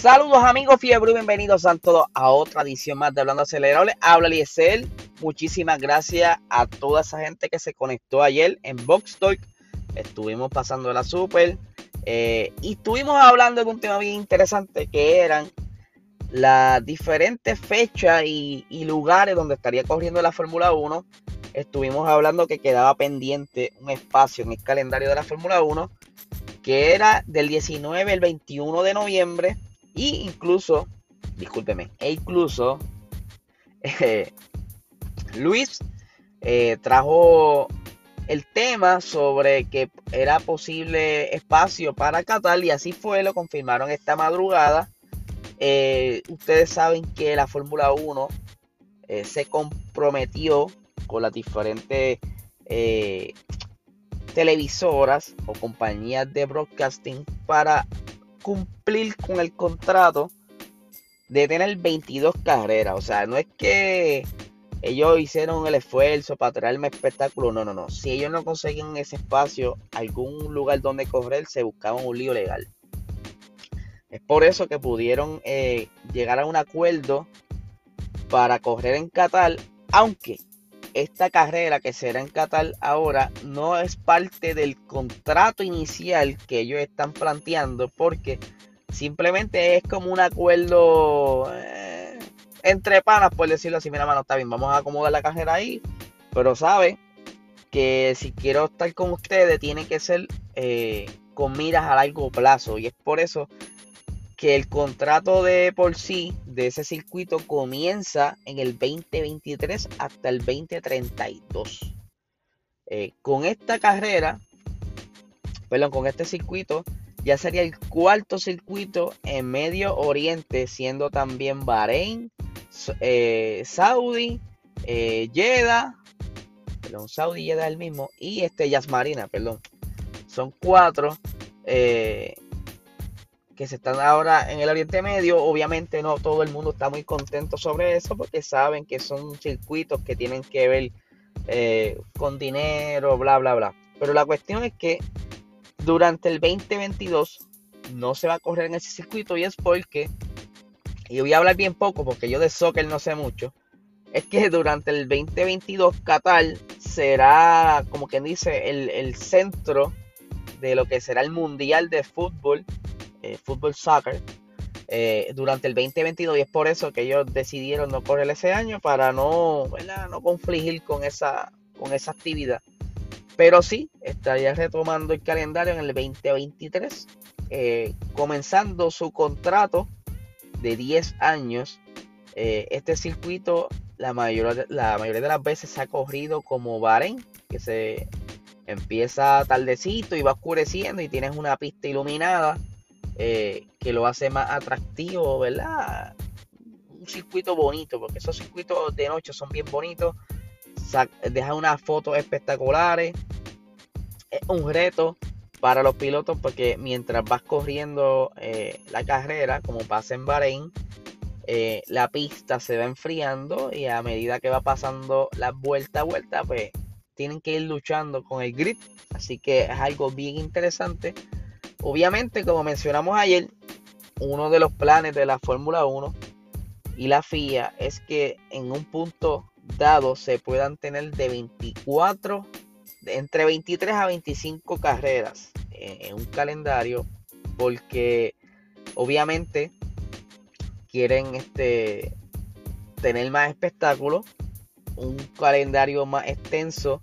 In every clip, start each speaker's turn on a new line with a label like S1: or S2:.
S1: Saludos amigos fiebre, bienvenidos a todos a otra edición más de Hablando Acelerable. Habla Liesel. Muchísimas gracias a toda esa gente que se conectó ayer en Box Talk. Estuvimos pasando la super eh, y estuvimos hablando de un tema bien interesante que eran las diferentes fechas y, y lugares donde estaría corriendo la Fórmula 1. Estuvimos hablando que quedaba pendiente un espacio en el calendario de la Fórmula 1 que era del 19 al 21 de noviembre y incluso, discúlpeme, e incluso eh, Luis eh, trajo el tema sobre que era posible espacio para Qatar y así fue, lo confirmaron esta madrugada. Eh, ustedes saben que la Fórmula 1 se comprometió con las diferentes televisoras o compañías de broadcasting para cumplir con el contrato de tener 22 carreras. O sea, no es que ellos hicieron el esfuerzo para traerme espectáculo. No, no, no. Si ellos no conseguían ese espacio, algún lugar donde correr, se buscaban un lío legal. Es por eso que pudieron eh, llegar a un acuerdo para correr en Qatar, aunque esta carrera que será en Qatar ahora no es parte del contrato inicial que ellos están planteando porque simplemente es como un acuerdo eh, entre panas, por decirlo así, mira mano, está bien, vamos a acomodar la carrera ahí, pero sabe que si quiero estar con ustedes tiene que ser eh, con miras a largo plazo. Y es por eso que el contrato de por sí de ese circuito comienza en el 2023 hasta el 2032. Eh, con esta carrera, perdón, con este circuito, ya sería el cuarto circuito en Medio Oriente, siendo también Bahrein, eh, Saudi, eh, Jeddah, perdón, Saudi Jeddah el mismo, y este Yasmarina, perdón. Son cuatro. Eh, que se están ahora en el Oriente Medio. Obviamente no todo el mundo está muy contento sobre eso porque saben que son circuitos que tienen que ver eh, con dinero, bla, bla, bla. Pero la cuestión es que durante el 2022 no se va a correr en ese circuito y es porque, y voy a hablar bien poco porque yo de soccer no sé mucho, es que durante el 2022 Qatar será, como quien dice, el, el centro de lo que será el Mundial de Fútbol eh, fútbol soccer eh, durante el 2022 y es por eso que ellos decidieron no correr ese año para no, no confligir con esa, con esa actividad. Pero sí, estaría retomando el calendario en el 2023, eh, comenzando su contrato de 10 años. este circuito la mayoría, la mayoría de las veces se ha corrido como Bahrein, que se empieza tardecito y va oscureciendo y tienes una pista iluminada eh, que lo hace más atractivo, ¿verdad? Un circuito bonito, porque esos circuitos de noche son bien bonitos, dejan unas fotos espectaculares, es un reto para los pilotos porque mientras vas corriendo eh, la carrera, como pasa en Bahrein, eh, la pista se va enfriando y a medida que va pasando la vuelta a vuelta, pues tienen que ir luchando con el grip. Así que es algo bien interesante Obviamente, como mencionamos ayer, uno de los planes de la Fórmula 1 y la FIA es que en un punto dado se puedan tener de 24, entre 23 a 25 carreras en un calendario, porque obviamente quieren este, tener más espectáculo, un calendario más extenso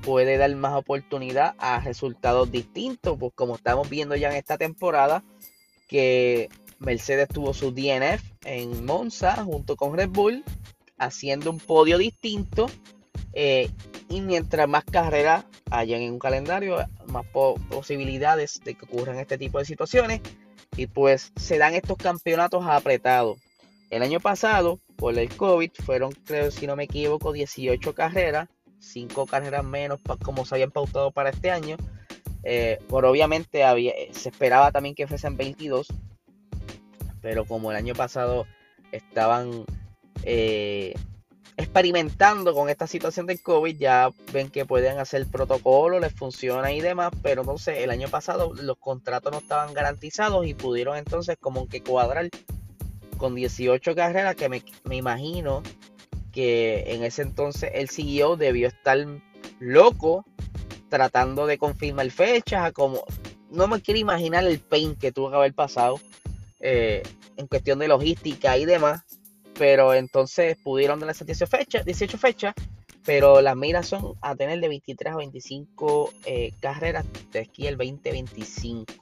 S1: puede dar más oportunidad a resultados distintos, pues como estamos viendo ya en esta temporada, que Mercedes tuvo su DNF en Monza junto con Red Bull, haciendo un podio distinto. Eh, y mientras más carreras hayan en un calendario, más posibilidades de que ocurran este tipo de situaciones. Y pues se dan estos campeonatos apretados. El año pasado, por el COVID, fueron, creo, si no me equivoco, 18 carreras cinco carreras menos como se habían pautado para este año. Eh, pero obviamente había, se esperaba también que fuesen 22. Pero como el año pasado estaban eh, experimentando con esta situación del COVID, ya ven que pueden hacer protocolo, les funciona y demás, pero entonces el año pasado los contratos no estaban garantizados y pudieron entonces como que cuadrar con 18 carreras que me, me imagino en ese entonces el CEO debió estar loco tratando de confirmar fechas, como no me quiero imaginar el pain que tuvo que haber pasado eh, en cuestión de logística y demás, pero entonces pudieron darle 18 fechas, 18 fechas, pero las miras son a tener de 23 a 25 eh, carreras de esquí el 2025.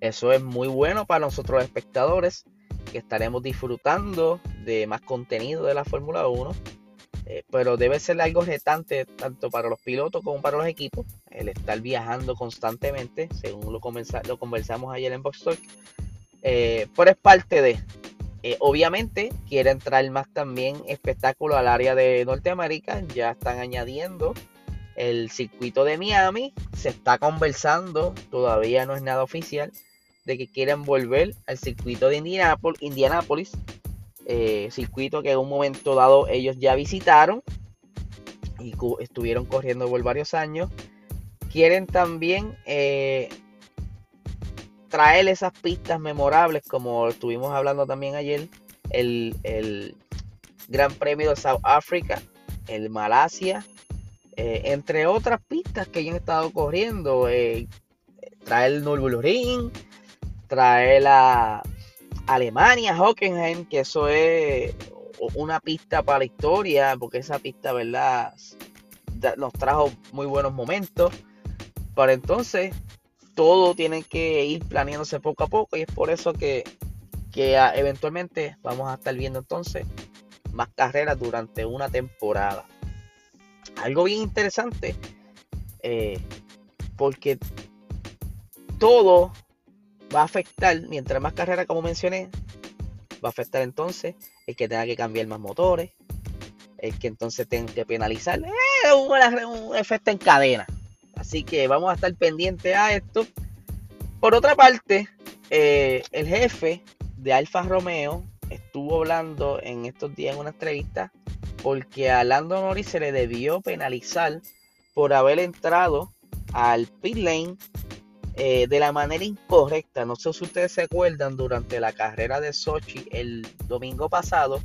S1: Eso es muy bueno para nosotros espectadores que estaremos disfrutando de más contenido de la Fórmula 1. Eh, pero debe ser algo retante tanto para los pilotos como para los equipos, el estar viajando constantemente, según lo, lo conversamos ayer en Box Talk. Eh, pero es parte de. Eh, obviamente quieren traer más también espectáculo al área de Norteamérica. Ya están añadiendo el circuito de Miami. Se está conversando, todavía no es nada oficial, de que quieren volver al circuito de Indianápolis, eh, circuito que en un momento dado ellos ya visitaron y estuvieron corriendo por varios años. Quieren también eh, traer esas pistas memorables, como estuvimos hablando también ayer, el, el Gran Premio de South Africa, el Malasia, eh, entre otras pistas que ellos han estado corriendo. traer el Nürburgring, traer la Alemania, Hockenheim, que eso es una pista para la historia, porque esa pista, ¿verdad? Nos trajo muy buenos momentos. Para entonces, todo tiene que ir planeándose poco a poco y es por eso que, ah, eventualmente vamos a estar viendo entonces más carreras durante una temporada. Algo bien interesante, eh, porque todo va a afectar, mientras más carreras como mencioné, va a afectar entonces el que tenga que cambiar más motores, el que entonces tenga que penalizar, eh, un, efecto en cadena. Así que vamos a estar pendientes a esto. Por otra parte, eh, el jefe de Alfa Romeo estuvo hablando en estos días en una entrevista porque a Lando Norris se le debió penalizar por haber entrado al pit lane eh, de la manera incorrecta. No sé si ustedes se acuerdan, durante la carrera de Sochi el domingo pasado,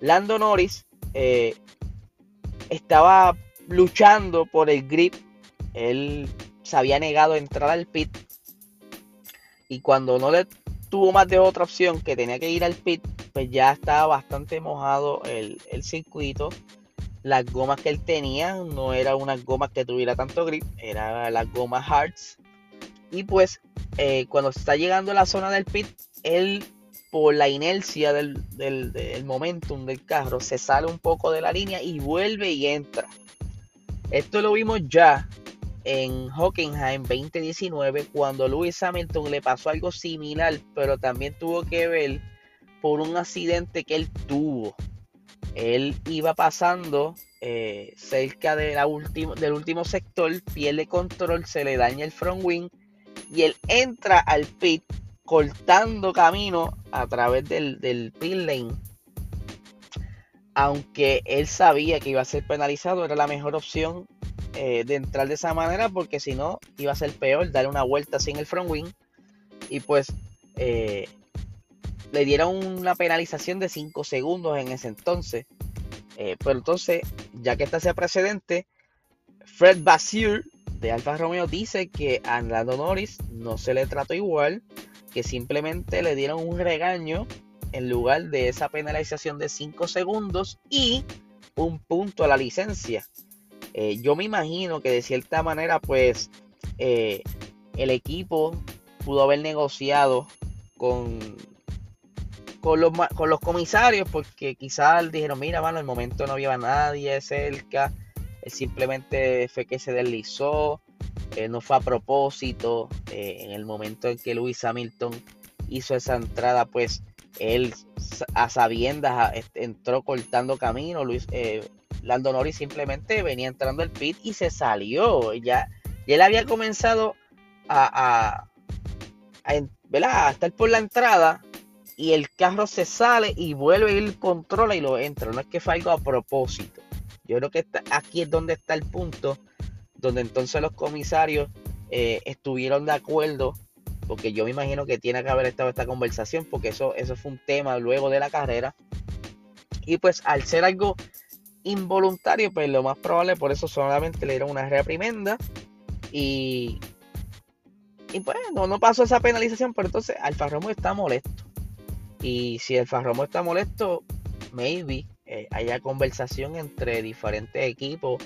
S1: Lando Norris eh, estaba luchando por el grip. Él se había negado a entrar al pit. Y cuando no le tuvo más de otra opción que tenía que ir al pit, pues ya estaba bastante mojado el, el circuito. Las gomas que él tenía no eran unas gomas que tuviera tanto grip, eran las gomas Hards y pues eh, cuando está llegando a la zona del pit, él por la inercia del, del, momentum del carro se sale un poco de la línea y vuelve y entra. Esto lo vimos ya en Hockenheim 2019 cuando Lewis Hamilton le pasó algo similar, pero también tuvo que ver por un accidente que él tuvo. Él iba pasando eh, cerca de la del último sector, pierde control, se le daña el front wing y él entra al pit cortando camino a través del, del pit lane. Aunque él sabía que iba a ser penalizado, era la mejor opción eh, de entrar de esa manera porque si no iba a ser peor darle una vuelta sin el front wing. Y pues eh, le dieron una penalización de 5 segundos en ese entonces. Eh, pero entonces, ya que está ese precedente, Fred Basir de Alfa Romeo dice que a Lando Norris no se le trató igual, que simplemente le dieron un regaño en lugar de esa penalización de 5 segundos y un punto a la licencia. Eh, yo me imagino que de cierta manera, pues, eh, el equipo pudo haber negociado con, con, los, con los comisarios, porque quizás dijeron, mira, mano, el momento no había nadie cerca simplemente fue que se deslizó, eh, no fue a propósito. Eh, en el momento en que Lewis Hamilton hizo esa entrada, pues él a sabiendas entró cortando camino. Luis, eh, Lando Norris simplemente venía entrando el pit y se salió. Ya, él había comenzado a, estar por la entrada y el carro se sale y vuelve y él controla y lo entra. No es que fue algo a propósito. Yo creo que aquí es donde está el punto, donde entonces los comisarios eh, estuvieron de acuerdo, porque yo me imagino que tiene que haber estado esta conversación, porque eso, eso fue un tema luego de la carrera. Y pues al ser algo involuntario, pues lo más probable, por eso solamente le dieron una reprimenda y, y pues no, no pasó esa penalización, pero entonces Alfa está molesto. Y si Farromo está molesto, maybe eh, haya conversación entre diferentes equipos,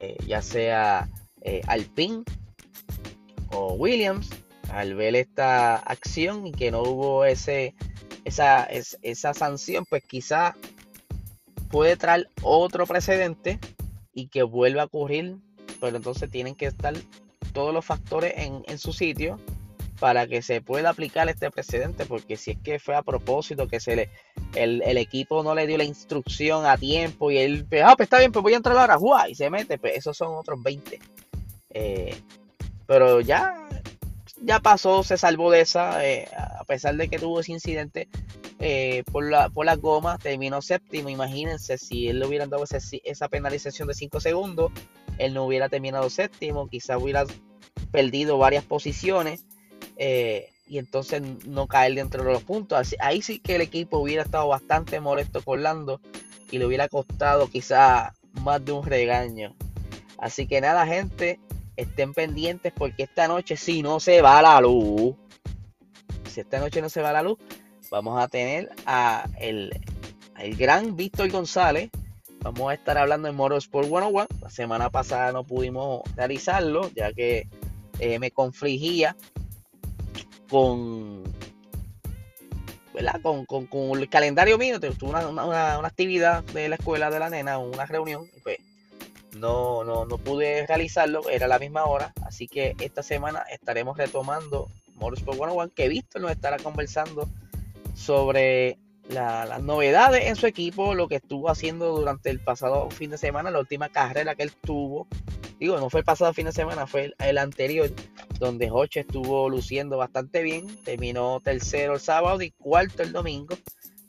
S1: eh, ya sea eh, Alpine o Williams, al ver esta acción y que no hubo ese, esa, esa sanción, pues quizá puede traer otro precedente y que vuelva a ocurrir, pero entonces tienen que estar todos los factores en, en su sitio para que se pueda aplicar este precedente, porque si es que fue a propósito que se le, el, equipo no le dio la instrucción a tiempo y él, ah, pues está bien, pues voy a entrar ahora, ¡guau! y se mete, pues esos son otros 20. Eh, pero ya, ya pasó, se salvó de esa, eh, a pesar de que tuvo ese incidente eh, por, la, por las gomas, terminó séptimo. Imagínense si él le hubiera dado esa penalización de 5 segundos, él no hubiera terminado séptimo, quizá hubiera perdido varias posiciones. Eh, y entonces no caer dentro de los puntos. ahí sí que el equipo hubiera estado bastante molesto con Lando y le hubiera costado quizá más de un regaño. Así que nada, gente, estén pendientes porque esta noche si no se va la luz, si esta noche no se va la luz, vamos a tener a el, el gran Víctor González. Vamos a estar hablando en Motorsport 101. La semana pasada no pudimos realizarlo ya que eh, me confligía con, Con, con, el calendario mío, tuve una, una, actividad de la escuela de la nena, una reunión, y pues no, no, no pude realizarlo, era la misma hora, así que esta semana estaremos retomando Motorsport 101, que Víctor nos estará conversando sobre las novedades en su equipo, lo que estuvo haciendo durante el pasado fin de semana, la última carrera que él tuvo. Digo, no fue el pasado fin de semana, fue el, anterior, donde Hoche estuvo luciendo bastante bien. Terminó tercero el sábado y cuarto el domingo.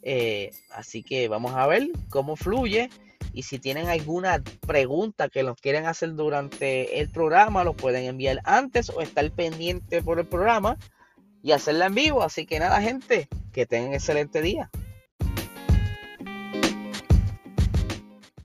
S1: Eh, así que vamos a ver cómo fluye. Y si tienen alguna pregunta que nos quieren hacer durante el programa, lo pueden enviar antes o estar pendiente por el programa y hacerla en vivo. Así que nada, gente, que tengan excelente día.